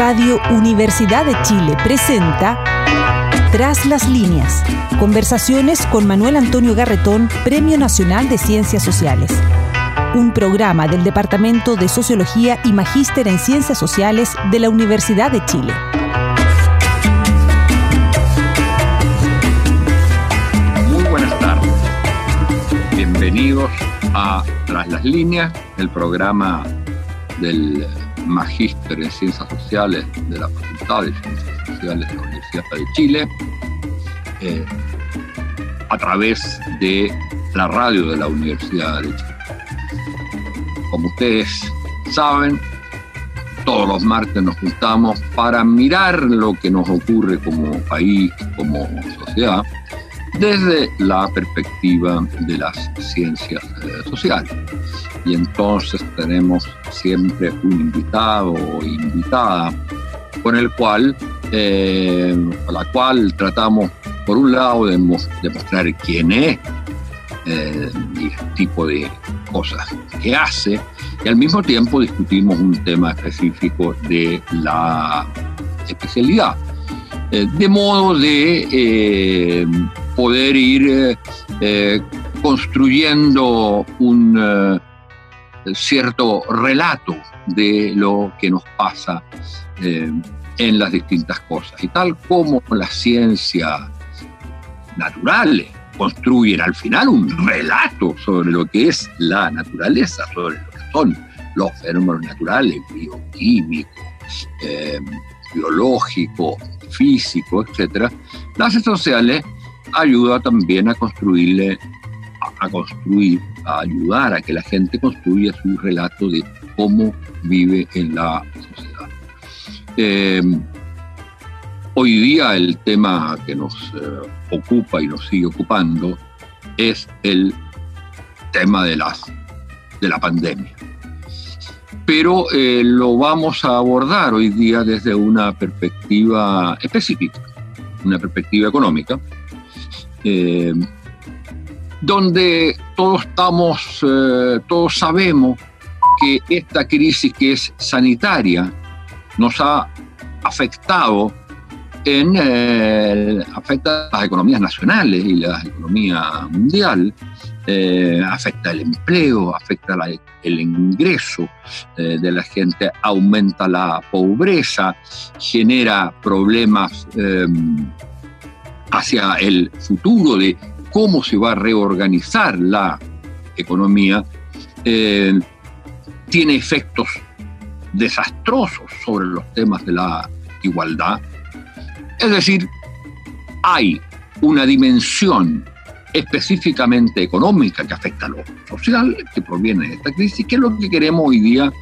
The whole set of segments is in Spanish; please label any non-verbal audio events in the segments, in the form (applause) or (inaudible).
Radio Universidad de Chile presenta Tras las líneas. Conversaciones con Manuel Antonio Garretón, Premio Nacional de Ciencias Sociales. Un programa del Departamento de Sociología y Magíster en Ciencias Sociales de la Universidad de Chile. Muy buenas tardes. Bienvenidos a Tras las líneas, el programa del magíster en Ciencias Sociales de la Facultad de Ciencias Sociales de la Universidad de Chile, eh, a través de la radio de la Universidad de Chile. Como ustedes saben, todos los martes nos juntamos para mirar lo que nos ocurre como país, como sociedad, desde la perspectiva de las ciencias eh, sociales. Y entonces tenemos siempre un invitado o invitada con el cual, eh, la cual tratamos, por un lado, de demostrar quién es eh, y el tipo de cosas que hace, y al mismo tiempo discutimos un tema específico de la especialidad. De modo de poder ir eh, eh, construyendo un eh, cierto relato de lo que nos pasa en las distintas cosas. Y tal como las ciencias naturales construyen al final un relato sobre lo que es la naturaleza, sobre lo que son los fenómenos naturales, bioquímicos, biológicos, físicos, etc., las sociales ayuda también a construirle, a, construir, a ayudar a que la gente construya su relato de cómo vive en la sociedad. Eh, hoy día el tema que nos eh, ocupa y nos sigue ocupando es el tema de, las, de la pandemia. Pero eh, lo vamos a abordar hoy día desde una perspectiva específica, una perspectiva económica, eh, donde todos estamos, eh, todos sabemos que esta crisis que es sanitaria nos ha afectado en afecta a las economías nacionales y la economía mundial, afecta el empleo, afecta el ingreso de la gente, aumenta la pobreza, genera problemas hacia el futuro de cómo se va a reorganizar la economía, eh, tiene efectos desastrosos sobre los temas de la igualdad. Es decir, hay una dimensión específicamente económica que afecta a lo social, que proviene de esta crisis, que es lo que queremos hoy día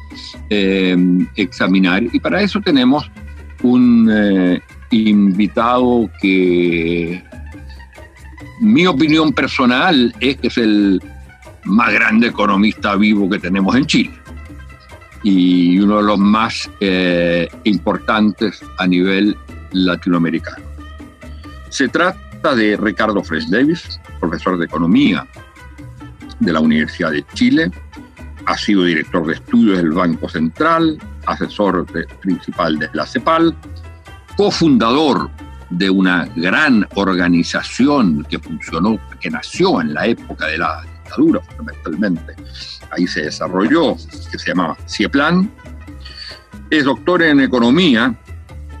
eh, examinar. Y para eso tenemos un eh, invitado que mi opinión personal es que es el más grande economista vivo que tenemos en Chile y uno de los más eh, importantes a nivel latinoamericano. Se trata de Ricardo Fresh Davis, profesor de economía de la Universidad de Chile, ha sido director de estudios del Banco Central, asesor principal de la CEPAL, cofundador de una gran organización que funcionó, que nació en la época de la dictadura fundamentalmente, ahí se desarrolló, que se llamaba CIEPLAN, es doctor en economía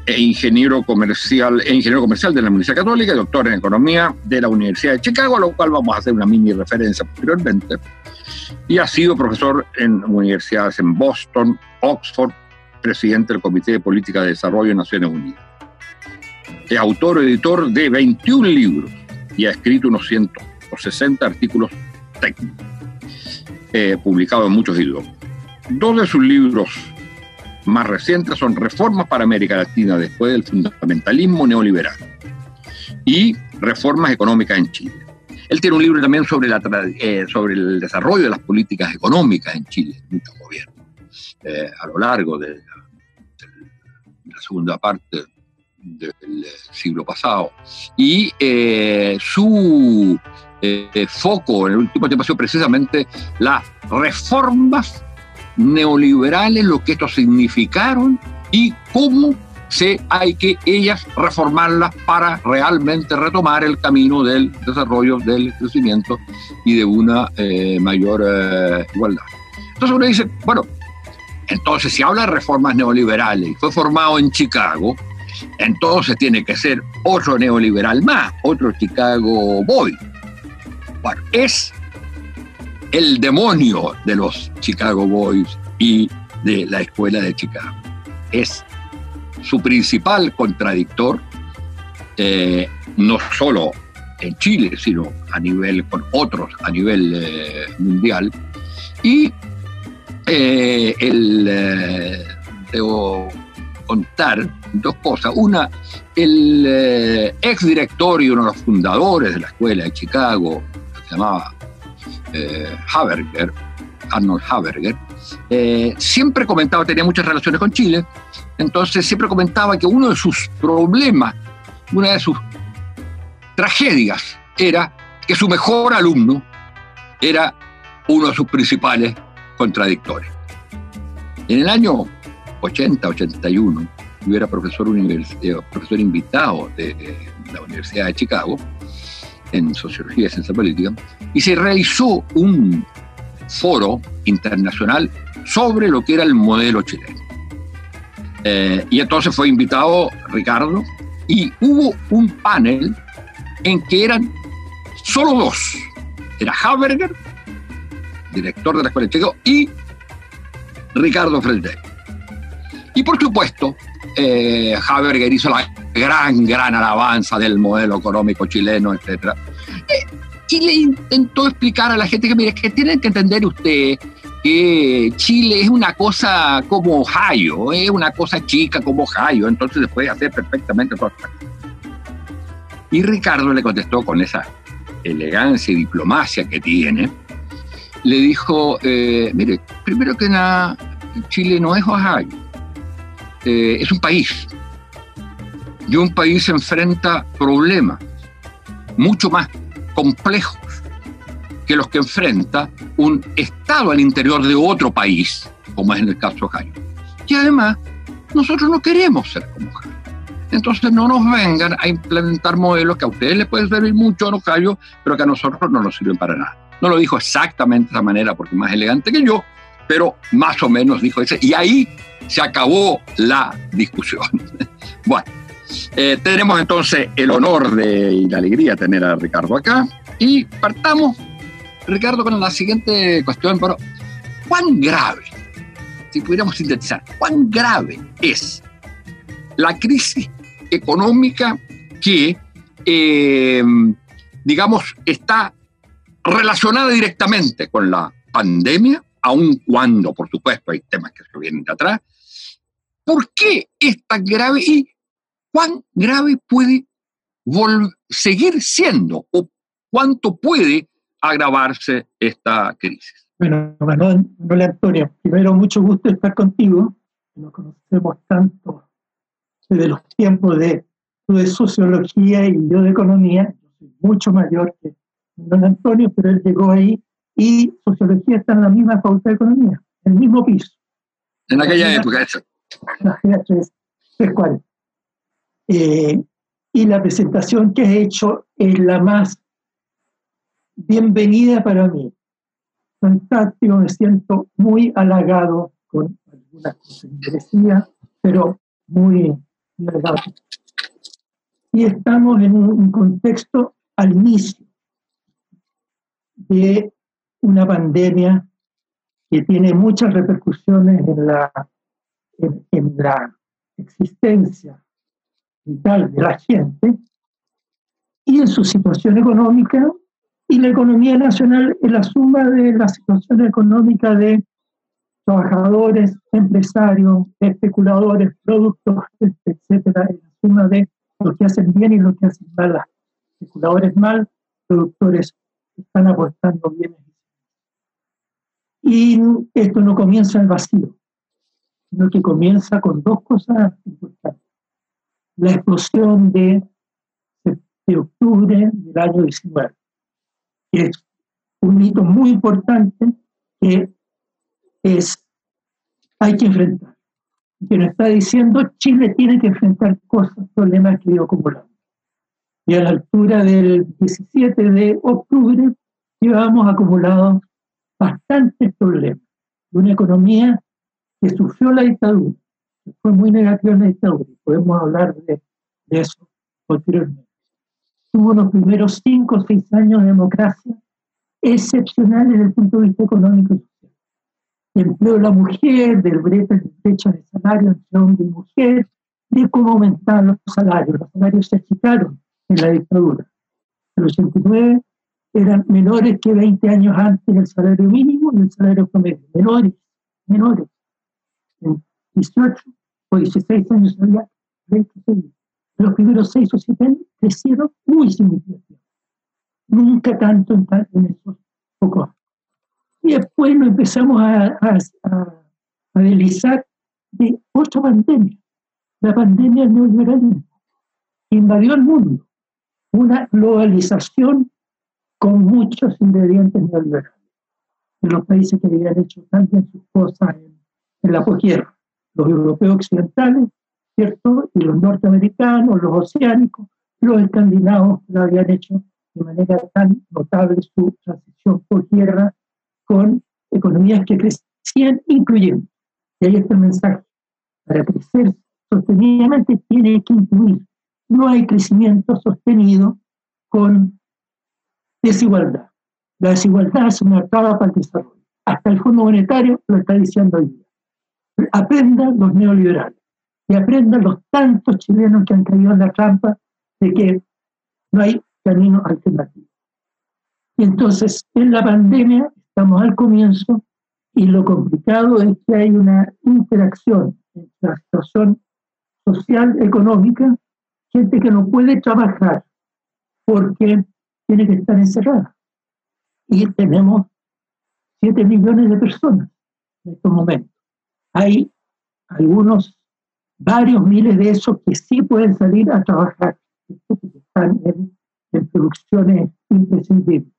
e ingeniero comercial, e ingeniero comercial de la Universidad Católica doctor en economía de la Universidad de Chicago, a lo cual vamos a hacer una mini referencia posteriormente. Y ha sido profesor en universidades en Boston, Oxford, presidente del Comité de Política de Desarrollo de Naciones Unidas es autor editor de 21 libros y ha escrito unos 160 artículos técnicos, eh, publicados en muchos idiomas. Dos de sus libros más recientes son Reformas para América Latina después del fundamentalismo neoliberal y Reformas económicas en Chile. Él tiene un libro también sobre, la, eh, sobre el desarrollo de las políticas económicas en Chile, muchos gobiernos, eh, a lo largo de la segunda parte del siglo pasado. Y eh, su eh, foco en el último tiempo ha sido precisamente las reformas neoliberales, lo que esto significaron y cómo se hay que ellas reformarlas para realmente retomar el camino del desarrollo, del crecimiento y de una eh, mayor eh, igualdad. Entonces uno dice, bueno, entonces si habla de reformas neoliberales y fue formado en Chicago, entonces tiene que ser otro neoliberal más, otro Chicago Boy. Bueno, es el demonio de los Chicago Boys y de la escuela de Chicago. Es su principal contradictor, eh, no solo en Chile, sino a nivel con otros a nivel eh, mundial. Y eh, el, debo contar dos cosas. Una, el ex director y uno de los fundadores de la escuela de Chicago, se llamaba Haberger, Arnold Haberger, siempre comentaba, tenía muchas relaciones con Chile, entonces siempre comentaba que uno de sus problemas, una de sus tragedias, era que su mejor alumno era uno de sus principales contradictores. En el año 80-81, yo era profesor, eh, profesor invitado de, la Universidad de Chicago en Sociología y Ciencia Política, y se realizó un foro internacional sobre lo que era el modelo chileno. Eh, y entonces fue invitado Ricardo y hubo un panel en que eran solo dos. Era Haberger, director de la Escuela de Chicago, y Ricardo Freire. Y por supuesto, eh, Haberger hizo la gran, gran alabanza del modelo económico chileno, etc. y le intentó explicar a la gente que, mire, que tienen que entender ustedes que Chile es una cosa como Ohio, es una cosa chica como Ohio, entonces se puede hacer perfectamente todo. Y Ricardo le contestó con esa elegancia y diplomacia que tiene, le dijo, eh, mire, primero que nada, Chile no es Ohio, eh, es un país. Y un país enfrenta problemas mucho más complejos que los que enfrenta un Estado al interior de otro país, como es en el caso de Ohio. Y además, nosotros no queremos ser como Ohio. Entonces no nos vengan a implementar modelos que a ustedes les pueden servir mucho en Ohio, pero que a nosotros no nos sirven para nada. No lo dijo exactamente de esa manera porque más elegante que yo, pero más o menos dijo ese. Y ahí se acabó la discusión. (laughs) bueno, eh, tenemos entonces el honor de, y la alegría de tener a Ricardo acá y partamos Ricardo, con la siguiente cuestión, pero ¿cuán grave, si pudiéramos sintetizar, cuán grave es la crisis económica que, eh, digamos, está relacionada directamente con la pandemia, aun cuando, por supuesto, hay temas que se vienen de atrás? ¿Por qué es tan grave y cuán grave puede seguir siendo o cuánto puede agravarse esta crisis. Bueno, Manuel, Antonio, primero mucho gusto estar contigo. Nos conocemos tanto desde los tiempos de, de sociología y yo de economía. Mucho mayor que don Antonio, pero él llegó ahí y sociología está en la misma facultad de economía, en el mismo piso. En aquella época, eso. tres, eh, y la presentación que he hecho es la más bienvenida para mí. Fantástico, me siento muy halagado con algunas cosas decía, pero muy halagado. Y estamos en un contexto al inicio de una pandemia que tiene muchas repercusiones en la, en la existencia vital de la gente y en su situación económica y la economía nacional es la suma de la situación económica de trabajadores, empresarios, especuladores, productores, etcétera, es la suma de lo que hacen bien y lo que hacen mal. Especuladores mal, productores están aportando bienes. Y esto no comienza en vacío, sino que comienza con dos cosas importantes. La explosión de, octubre del año 19 es un hito muy importante que es, hay que enfrentar. que nos está diciendo Chile tiene que enfrentar cosas, problemas que ido acumulando. Y a la altura del 17 de octubre llevamos acumulados bastantes problemas de una economía que sufrió la dictadura, que fue muy dictadura, podemos hablar de, de eso posteriormente. Tuvo los primeros cinco o seis años de democracia excepcionales desde el punto de vista económico y social. El empleo de la mujer, del brecha de salario entre hombre y mujer, de cómo aumentaban los salarios. Los salarios se achicaron en la dictadura. En el 89 eran menores que 20 años antes del salario mínimo y el salario promedio. Menores, menores. En 18 o 16 años había 26. Los primeros 6 o 7 años crecieron muy significativamente. Nunca tanto en, en esos pocos. Y después nos empezamos a, a, a, a deslizar de otra pandemia, la pandemia del neoliberalismo, que invadió el mundo. Una globalización con muchos ingredientes neoliberales de los países que habían hecho también sus cosas en, la posguerra, los europeos occidentales, ¿cierto? Y los norteamericanos, los oceánicos, los escandinavos que habían hecho de manera tan notable su transición por tierra con economías que crecían incluyendo. Y ahí está el mensaje. Para crecer sostenidamente tiene que incluir. No hay crecimiento sostenido con desigualdad. La desigualdad es una traba para el desarrollo. Hasta el Fondo Monetario lo está diciendo hoy día. Aprendan los neoliberales y aprendan los tantos chilenos que han caído en la trampa de que no hay camino alternativo. Y entonces, en la pandemia, estamos al comienzo y lo complicado es que hay una interacción entre la situación social, económica, gente que no puede trabajar porque tiene que estar encerrada. Y tenemos 7 millones de personas en estos momentos. Hay algunos, varios miles de esos que sí pueden salir a trabajar, están en, producciones imprescindibles.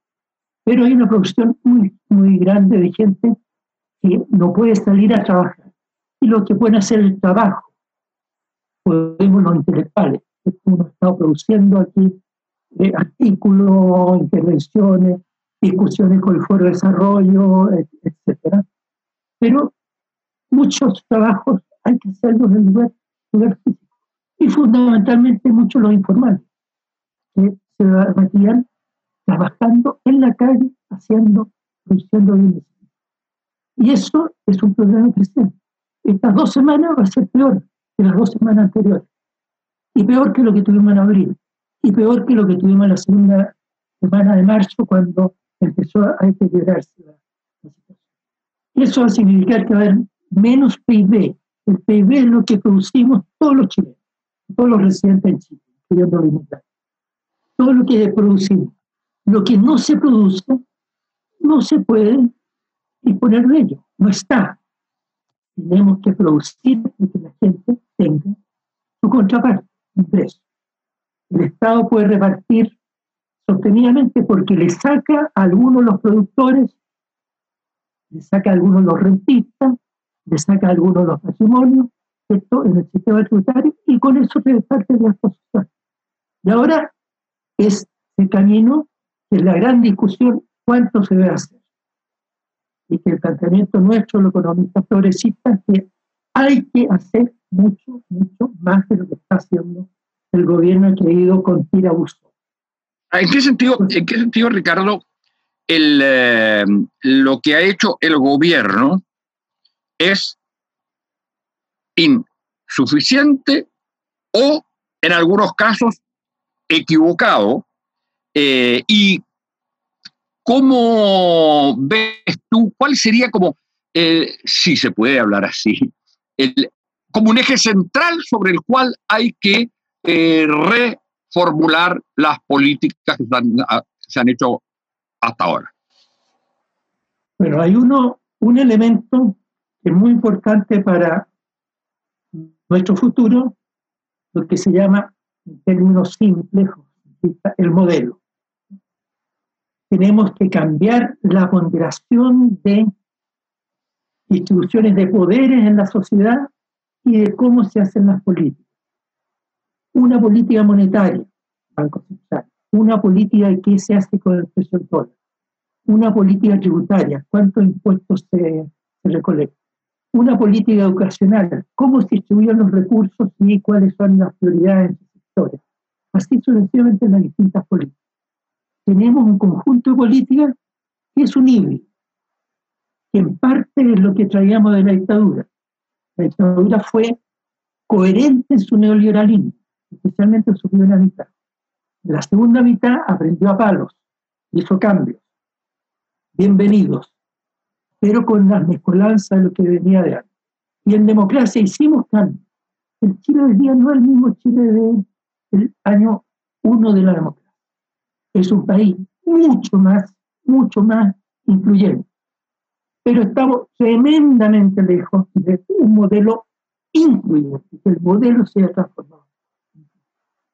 Pero hay una producción muy, muy grande de gente que no puede salir a trabajar. Y los que pueden hacer el trabajo, podemos los intelectuales, que uno está produciendo aquí eh, artículos, intervenciones, discusiones con el Foro de Desarrollo, etc. Pero muchos trabajos hay que hacerlos en lugar, lugar físico. Y fundamentalmente muchos los informales, que se metían trabajando en la calle, haciendo, produciendo bienes. Y eso es un problema creciente. Estas dos semanas va a ser peor que las dos semanas anteriores. Y peor que lo que tuvimos en abril y peor que lo que tuvimos la segunda semana de marzo cuando empezó a deteriorarse la, situación. Eso va a significar que va a haber menos PIB. El PIB es lo que producimos todos los chilenos, todos los residentes en Chile, incluyendo los inmigrantes. Todo lo que producimos. Lo que no se produce, no se puede disponer de ello, no está. Tenemos que producir para que la gente tenga su contraparte, un precio el Estado puede repartir sostenidamente porque le saca a algunos los productores, le saca a algunos los rentistas, le saca a algunos los patrimonios, esto en el sistema tributario, y con eso se reparte las cosas. Y ahora es el camino, que es la gran discusión, cuánto se debe hacer. Y que el planteamiento nuestro, los economistas progresistas, es que hay que hacer mucho, mucho más de lo que está haciendo el gobierno ha creído con tirabusto. ¿En qué sentido, en qué sentido Ricardo, el, eh, lo que ha hecho el gobierno es insuficiente o, en algunos casos, equivocado? Eh, ¿Y cómo ves tú, cuál sería como, eh, si se puede hablar así, el, como un eje central sobre el cual hay que eh, reformular las políticas que se han, hecho hasta ahora. Bueno, hay uno, un elemento es muy importante para nuestro futuro, lo que se llama, en términos simples, el modelo. Tenemos que cambiar la ponderación de distribuciones de poderes en la sociedad y de cómo se hacen las políticas. Una política monetaria, Banco Central, una política de qué se hace con el precio del dólar, una política tributaria, cuántos impuestos se, se recolectan, una política educacional, cómo se distribuyen los recursos y cuáles son las prioridades en los sectores. Así sucesivamente en las distintas políticas. Tenemos un conjunto de políticas que es un híbrido, que en parte es lo que traíamos de la dictadura. La dictadura fue coherente en su neoliberalismo, especialmente en su primera mitad. La segunda mitad aprendió a palos, hizo cambios. Bienvenidos, pero con la mezcolanza de lo que venía de antes. Y en democracia hicimos cambios. El Chile hoy día no es el mismo Chile del año uno de la democracia. Es un país mucho más, mucho más incluyente. Pero estamos tremendamente lejos de un modelo incluyente, que el modelo se ha transformado.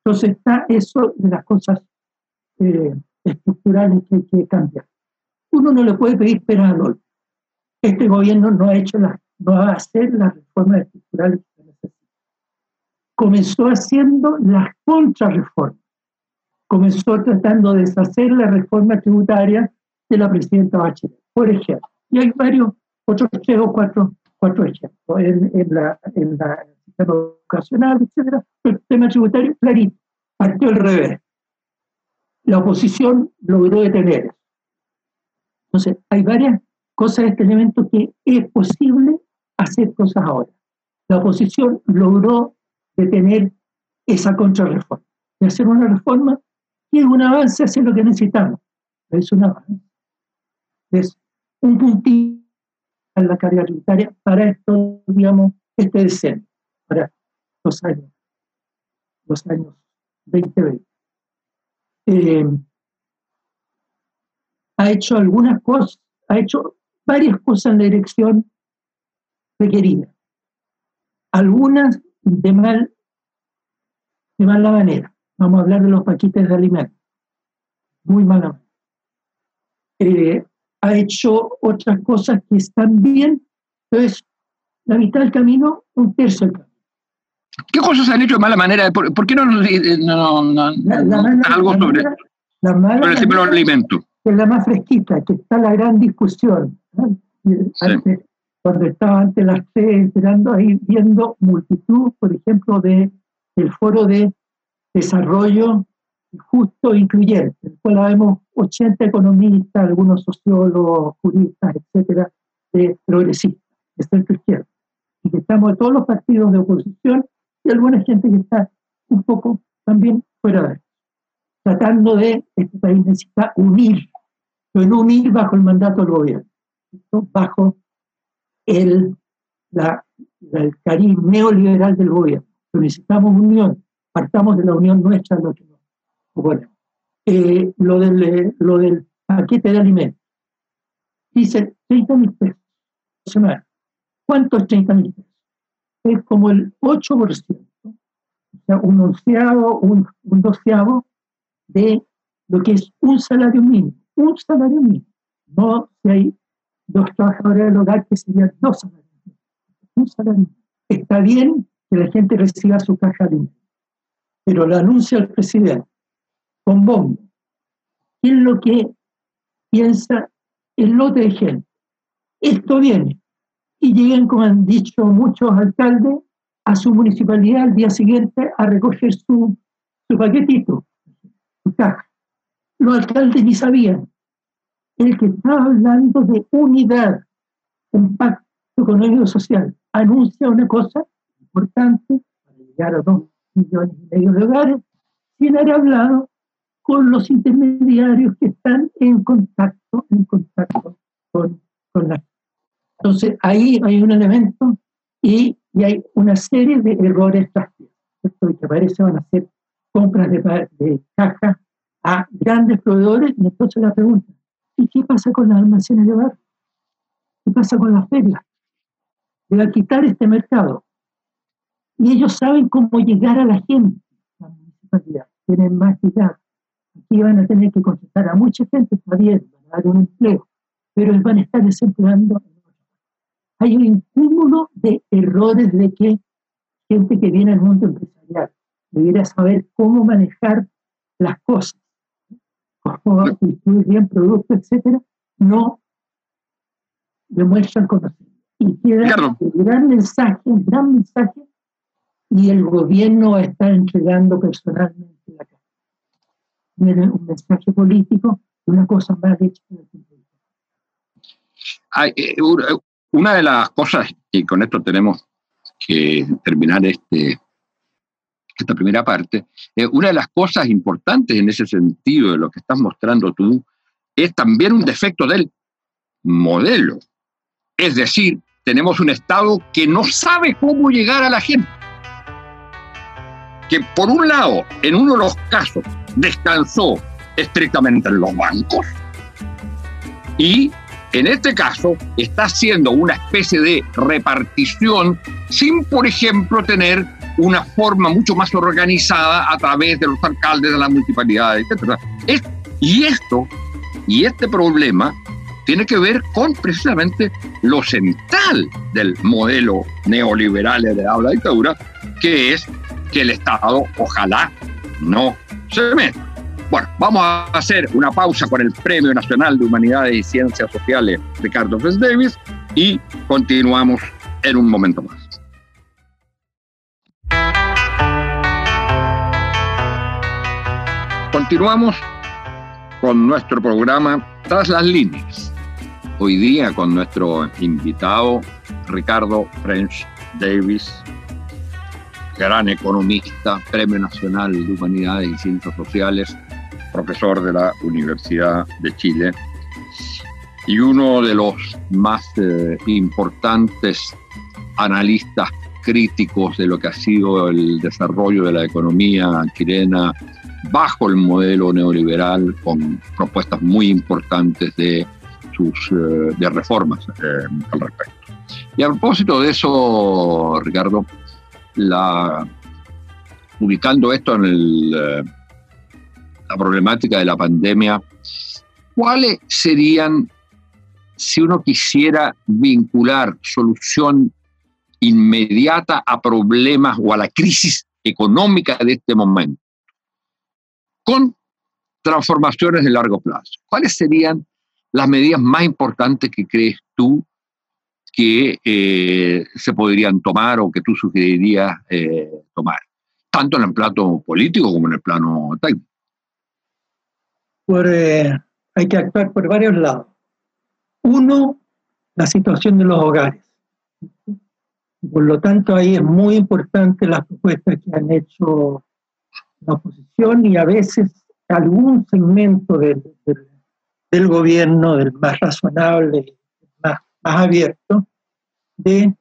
Entonces está eso de las cosas eh, estructurales que hay que cambiar. Uno no le puede pedir pena al Este gobierno no ha hecho la, no va a hacer las reformas estructurales que se necesitan. Comenzó haciendo las contrarreformas. Comenzó tratando de deshacer la reforma tributaria de la presidenta Bachelet, por ejemplo. Y hay varios, otros tres o cuatro, cuatro ejemplos en, en, la, en la, sistema educacional, etc. El tema tributario, clarito, partió al revés. La oposición logró detener. Entonces, hay varias cosas de este elemento que es posible hacer cosas ahora. La oposición logró detener esa contrarreforma y hacer una reforma que es un avance hacia lo que necesitamos. Es un avance. Es un puntito en la carga tributaria para esto, digamos, este decenio, para los años, los años 2020. Eh, ha hecho algunas cosas, ha hecho varias cosas en la dirección requerida. Algunas de mal, de mala manera. Vamos a hablar de los paquetes de alimentos. Muy mala manera. Eh, ha hecho otras cosas que están bien, entonces la mitad del camino, un tercio del camino. ¿Qué cosas han hecho de mala manera? ¿Por, qué no, no, no, la, la mala, algo la sobre, la mala sobre el manera alimento? que es la más fresquita, que está la gran discusión. ¿No? Antes, Cuando estaba ante las tres esperando ahí viendo multitud, por ejemplo, de el foro de desarrollo justo e incluyente, en el cual vemos 80 economistas, algunos sociólogos, juristas, etcétera, de progresistas, de centro izquierda, y que estamos de todos los partidos de oposición y alguna gente que está un poco también fuera de eso, tratando de, este país necesita unir, pero no unir bajo el mandato del gobierno, ¿no? Bajo el, la, el cariz neoliberal del gobierno. Pero necesitamos unión, partamos de la unión nuestra, lo oponemos. Eh, lo, del, eh, lo del paquete de alimentos. Dice 30 mil pesos. semanal. ¿Cuánto es 30 mil pesos? Es como el 8%, o un onceavo, un, un doceavo de lo que es un salario mínimo. Un salario mínimo. No si hay dos trabajadores del hogar que serían dos salarios. Un. Está bien que la gente reciba su caja de alimentos, pero lo anuncia el presidente con bombo. ¿Qué es lo que piensa el lote de gente? Esto viene. Y llegan, como han dicho muchos alcaldes, a su municipalidad al día siguiente a recoger su, su paquetito, su caja. Los alcaldes ni sabían. El que estaba hablando de unidad, un pacto económico social, anuncia una cosa importante para llegar a dos millones y medio de hogares, sin haber hablado con los intermediarios que están en contacto, en contacto con, con la entonces, ahí hay un elemento y, y hay una serie de errores prácticos. Y que parece van a ser compras de, de caja a grandes proveedores. Y entonces la pregunta, ¿y qué pasa con las almacenes de barrio? ¿Qué pasa con las ferias? Le va a quitar este mercado. Y ellos saben cómo llegar a la gente, la municipalidad. Tienen más llegar. Aquí van a tener que contratar a mucha gente, está van a dar un empleo, pero van a estar desempleando hay un cúmulo de errores de que gente que viene del mundo empresarial, debiera saber cómo manejar las cosas, cómo distribuir bien productos, etcétera, no demuestran conocimiento. Y queda un gran mensaje, un gran mensaje, y el gobierno está entregando personalmente la cara. Un mensaje político, una cosa más hecha eh, una de las cosas, y con esto tenemos que terminar este, esta primera parte, eh, una de las cosas importantes en ese sentido de lo que estás mostrando tú es también un defecto del modelo. Es decir, tenemos un Estado que no sabe cómo llegar a la gente. Que por un lado, en uno de los casos, descansó estrictamente en los bancos y en este caso está haciendo una especie de repartición sin, por ejemplo, tener una forma mucho más organizada a través de los alcaldes de las municipalidades, etc. y esto, y este problema, tiene que ver con precisamente lo central del modelo neoliberal de la dictadura, que es que el Estado ojalá no se meta. Bueno, vamos a hacer una pausa con el Premio Nacional de Humanidades y Ciencias Sociales Ricardo Fes Davis y continuamos en un momento más. Continuamos con nuestro programa Tras las líneas. Hoy día con nuestro invitado Ricardo French Davis, gran economista, Premio Nacional de Humanidades y Ciencias Sociales, profesor de la Universidad de Chile y uno de los más eh, importantes analistas críticos de lo que ha sido el desarrollo de la economía chilena bajo el modelo neoliberal con propuestas muy importantes de sus eh, de reformas eh, al respecto. Y a propósito de eso, Ricardo, la, ubicando esto en eh, la problemática de la pandemia, ¿cuáles serían, si uno quisiera vincular solución inmediata a problemas o a la crisis económica de este momento, con transformaciones de largo plazo. ¿Cuáles serían las medidas más importantes que crees tú que eh, se podrían tomar o que tú sugerirías eh, tomar, tanto en el plano político como en el plano técnico? Eh, hay que actuar por varios lados. Uno, la situación de los hogares. Por lo tanto, ahí es muy importante las propuestas que han hecho la oposición y a veces algún segmento del, del, gobierno, del más razonable, más, más abierto, de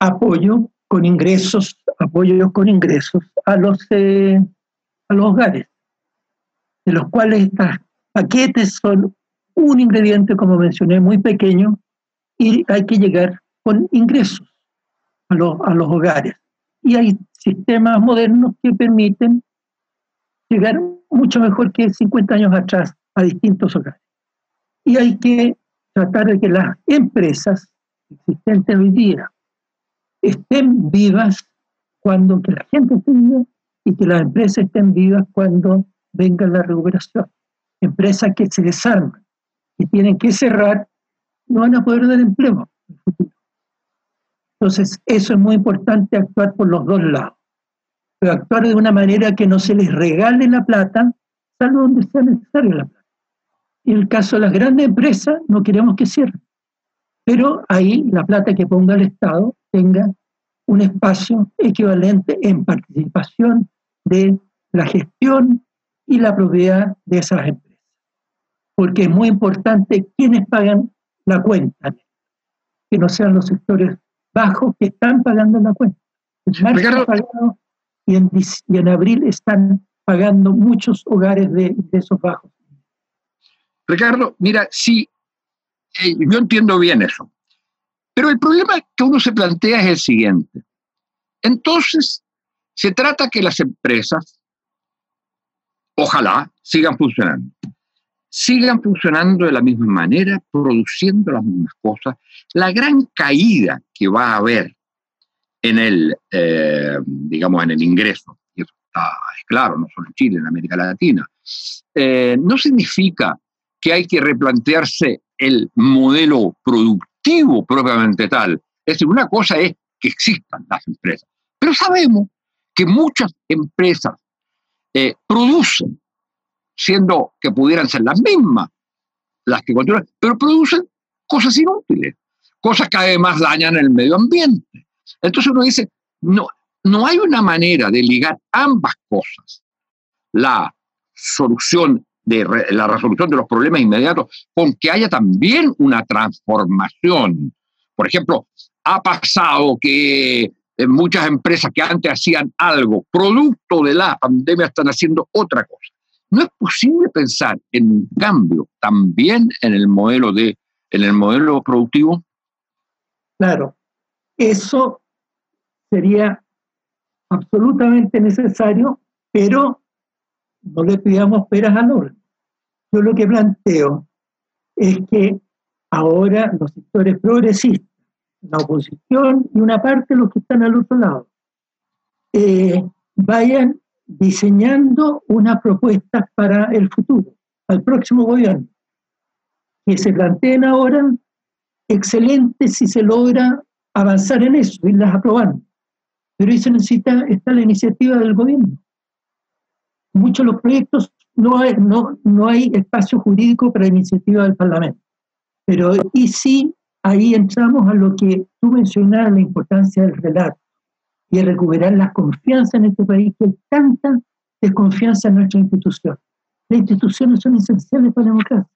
apoyo con ingresos, apoyo con ingresos a los, eh, a los hogares, de los cuales estos paquetes son un ingrediente, como mencioné, muy pequeño, y hay que llegar con ingresos a, a los hogares. Y hay sistemas modernos que permiten llegar mucho mejor que 50 años atrás a distintos hogares. Y hay que tratar de que las empresas existentes hoy día estén vivas cuando que la gente esté y que las empresas estén vivas cuando venga la recuperación. Empresas que se desarman, que tienen que cerrar, no van a poder dar empleo en el futuro. Entonces, eso es muy importante, actuar por los dos lados pero actuar de una manera que no se les regale la plata, salvo donde sea necesaria la plata. En el caso de las grandes empresas, no queremos que cierren, pero ahí la plata que ponga el Estado tenga un espacio equivalente en participación de la gestión y la propiedad de esas empresas. Porque es muy importante quienes pagan la cuenta, que no sean los sectores bajos que están pagando la cuenta. El y en, abril están pagando muchos hogares de ingresos bajos. Ricardo, mira, sí, eh, yo entiendo bien eso, pero el problema que uno se plantea es el siguiente. Entonces, se trata que las empresas, ojalá, sigan funcionando. Sigan funcionando de la misma manera, produciendo las mismas cosas. La gran caída que va a haber en el, eh, digamos, en el ingreso. Y eso está es claro, no solo en Chile, en América Latina. Eh, no significa que hay que replantearse el modelo productivo propiamente tal. Es decir, una cosa es que existan las empresas, pero sabemos que muchas empresas eh, producen, siendo que pudieran ser las mismas las que continúan, pero producen cosas inútiles, cosas que además dañan el medio ambiente. Entonces uno dice, no, no hay una manera de ligar ambas cosas, la solución de la resolución de los problemas inmediatos, con que haya también una transformación. Por ejemplo, ha pasado que muchas empresas que antes hacían algo, producto de la pandemia, están haciendo otra cosa. No es posible pensar en un cambio también en el modelo de, en el modelo productivo. Claro, eso sería absolutamente necesario, pero no le pidamos peras al olmo. Yo lo que planteo es que ahora los sectores progresistas, la oposición y una parte de los que están al otro lado, eh, vayan diseñando unas propuestas para el futuro, al próximo gobierno, que se planteen ahora, excelente si se logra avanzar en eso, irlas aprobando. Pero ahí se necesita, está la iniciativa del gobierno. Muchos de los proyectos no hay, no, no hay espacio jurídico para iniciativa del Parlamento. Pero y sí, ahí entramos a lo que tú mencionabas, la importancia del relato y de recuperar la confianza en este país, que hay tanta desconfianza en nuestra institución. Las instituciones son esenciales para la democracia.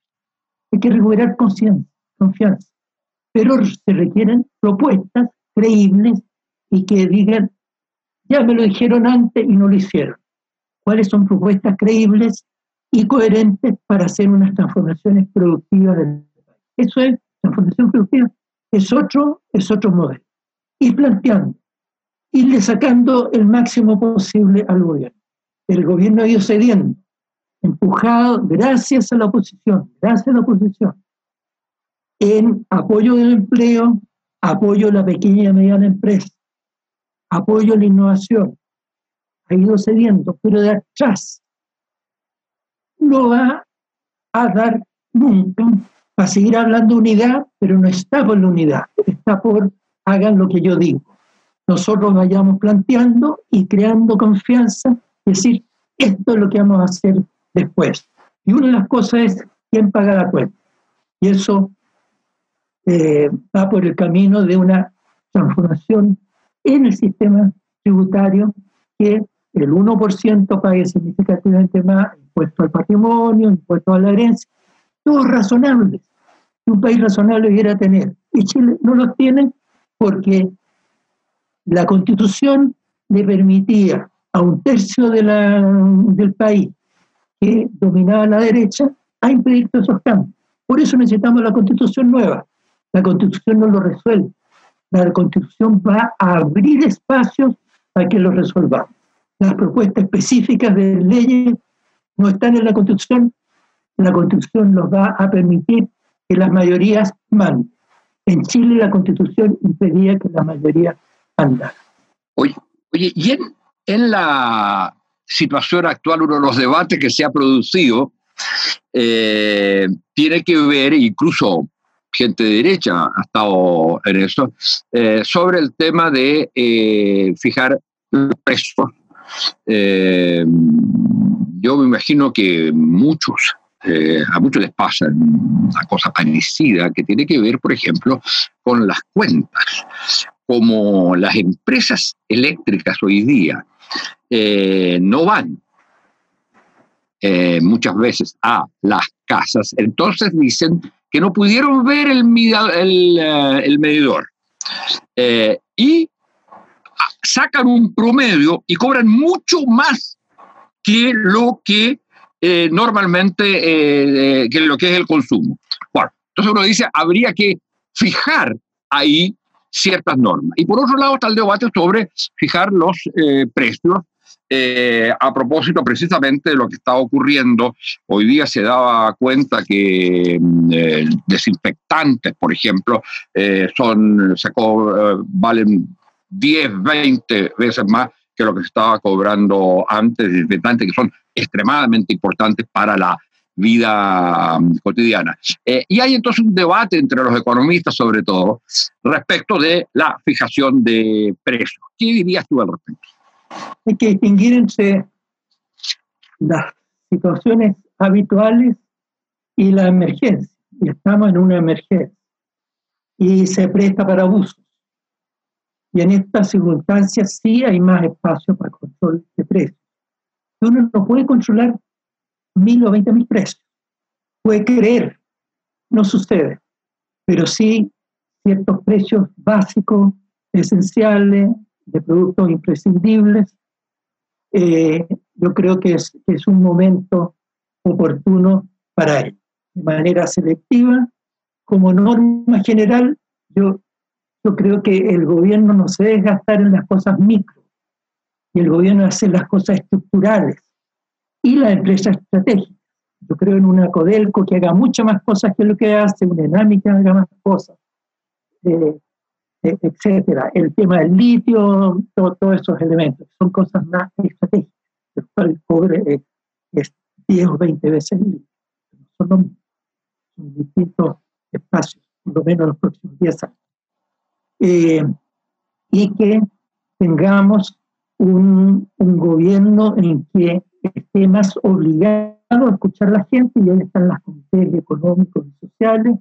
Hay que recuperar confianza. Pero se requieren propuestas creíbles y que digan, ya me lo dijeron antes y no lo hicieron. ¿Cuáles son propuestas creíbles y coherentes para hacer unas transformaciones productivas del país? Eso es transformación productiva. Es otro, es otro modelo. Ir planteando irle sacando el máximo posible al gobierno. El gobierno ha ido cediendo, empujado gracias a la oposición, gracias a la oposición, en apoyo del empleo, apoyo a la pequeña y mediana empresa, apoyo a la innovación. Ha ido cediendo, pero de atrás no va a dar nunca. Va a seguir hablando unidad, pero no está por la unidad, está por hagan lo que yo digo nosotros vayamos planteando y creando confianza, es decir, esto es lo que vamos a hacer después. Y una de las cosas es quién paga la cuenta. Y eso eh, va por el camino de una transformación en el sistema tributario que el 1% pague significativamente más impuesto al patrimonio, impuesto a la herencia, todos razonables, un país razonable debiera tener. Y Chile no los tiene porque la constitución le permitía a un tercio de la, del país que dominaba la derecha a impedir esos cambios. Por eso necesitamos la constitución nueva. La constitución no lo resuelve. La constitución va a abrir espacios para que lo resolvamos. Las propuestas específicas de leyes no están en la constitución. La constitución nos va a permitir que las mayorías manden. En Chile la constitución impedía que la mayoría anda. Oye, oye y en, la situación actual, uno de los debates que se ha producido eh, tiene que ver, incluso gente de derecha ha estado en eso, eh, sobre el tema de eh, fijar precios. yo me imagino que muchos, a muchos les pasa una cosa parecida que tiene que ver, por ejemplo, con las cuentas como las empresas eléctricas hoy día eh, no van eh, muchas veces a las casas, entonces dicen que no pudieron ver el, el, el medidor. Eh, y sacan un promedio y cobran mucho más que lo que normalmente, que lo que es el consumo. Bueno, entonces uno dice, habría que fijar ahí ciertas normas. Y por otro lado está el debate sobre fijar los eh, precios eh, a propósito precisamente de lo que está ocurriendo. Hoy día se daba cuenta que mm, eh, desinfectantes, por ejemplo, son, valen 10, 20 veces más que lo que se estaba cobrando antes, que son extremadamente importantes para la vida um, cotidiana. Eh, y hay entonces un debate entre los economistas, sobre todo, respecto de la fijación de precios. ¿Qué dirías tú al respecto? Hay que distinguir entre las situaciones habituales y la emergencia. Y estamos en una emergencia. Y se presta para abusos. Y en estas circunstancias sí hay más espacio para control de precios. Uno no puede controlar mil o veinte mil precios. Puede creer, no sucede, pero sí ciertos precios básicos, esenciales, de productos imprescindibles. Eh, yo creo que es, es un momento oportuno para ello. De manera selectiva, como norma general, yo, yo creo que el gobierno no se debe gastar en las cosas micro, y el gobierno hace las cosas estructurales y la empresa estratégica. Yo creo en una Codelco que haga muchas más cosas que lo que hace, una que haga más cosas, eh, etcétera. El tema del litio, todos esos elementos, son cosas más estratégicas. El cobre eh, es 10 o 20 veces el litio. Son, los, son distintos espacios, por lo menos en los próximos 10 años. y que tengamos un, un gobierno en que esté más obligado a escuchar a la gente, y ahí están las comités económicos y sociales,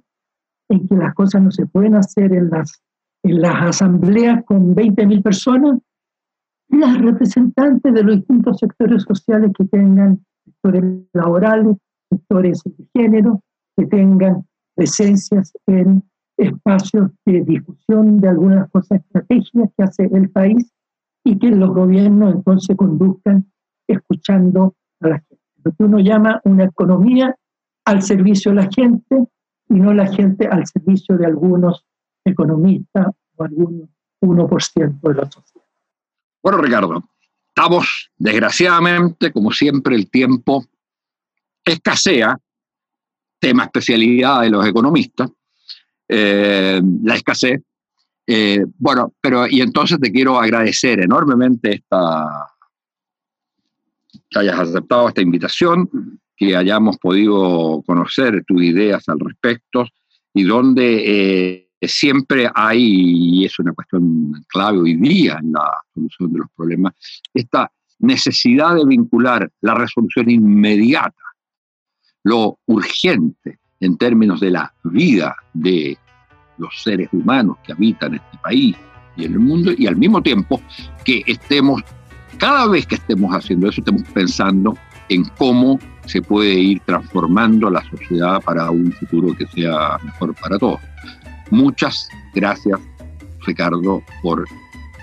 en que las cosas no se pueden hacer en las, las asambleas con 20.000 personas, las representantes de los distintos sectores sociales que tengan sectores laborales, sectores de género, que tengan presencias en espacios de discusión de algunas cosas estratégicas que hace el país y que los gobiernos entonces conduzcan escuchando a la gente. Lo que uno llama una economía al servicio de la gente y no la gente al servicio de algunos economistas o algún 1% de la sociedad. Bueno, Ricardo, estamos, desgraciadamente, como siempre, el tiempo escasea, tema especialidad de los economistas, eh, la escasez. Eh, bueno, pero y entonces te quiero agradecer enormemente esta, que hayas aceptado esta invitación, que hayamos podido conocer tus ideas al respecto y donde eh, siempre hay, y es una cuestión clave hoy día en la solución de los problemas, esta necesidad de vincular la resolución inmediata, lo urgente en términos de la vida de los seres humanos que habitan este país y en el mundo, y al mismo tiempo que estemos cada vez que estemos haciendo eso, estemos pensando en cómo se puede ir transformando la sociedad para un futuro que sea mejor para todos. Muchas gracias, Ricardo, por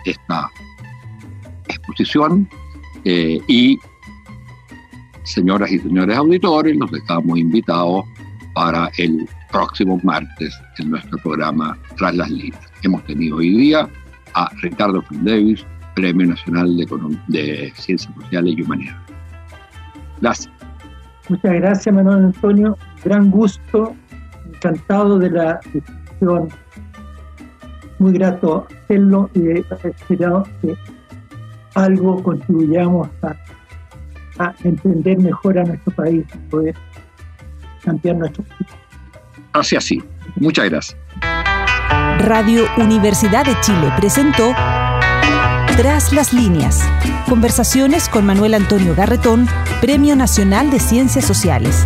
esta exposición eh, y señoras y señores auditores, los dejamos invitados para el próximo martes en nuestro programa Tras las Líneas. Hemos tenido hoy día a Ricardo Davis, Premio Nacional de, de Ciencias Sociales y Humanidades. Gracias. Muchas gracias, Manuel Antonio. Gran gusto, encantado de la Muy grato hacerlo y esperado que algo contribuyamos a, a, entender mejor a nuestro país y poder cambiar nuestro país. Así, así. Muchas gracias. Radio Universidad de Chile presentó tras las líneas. Conversaciones con Manuel Antonio Garretón, Premio Nacional de Ciencias Sociales.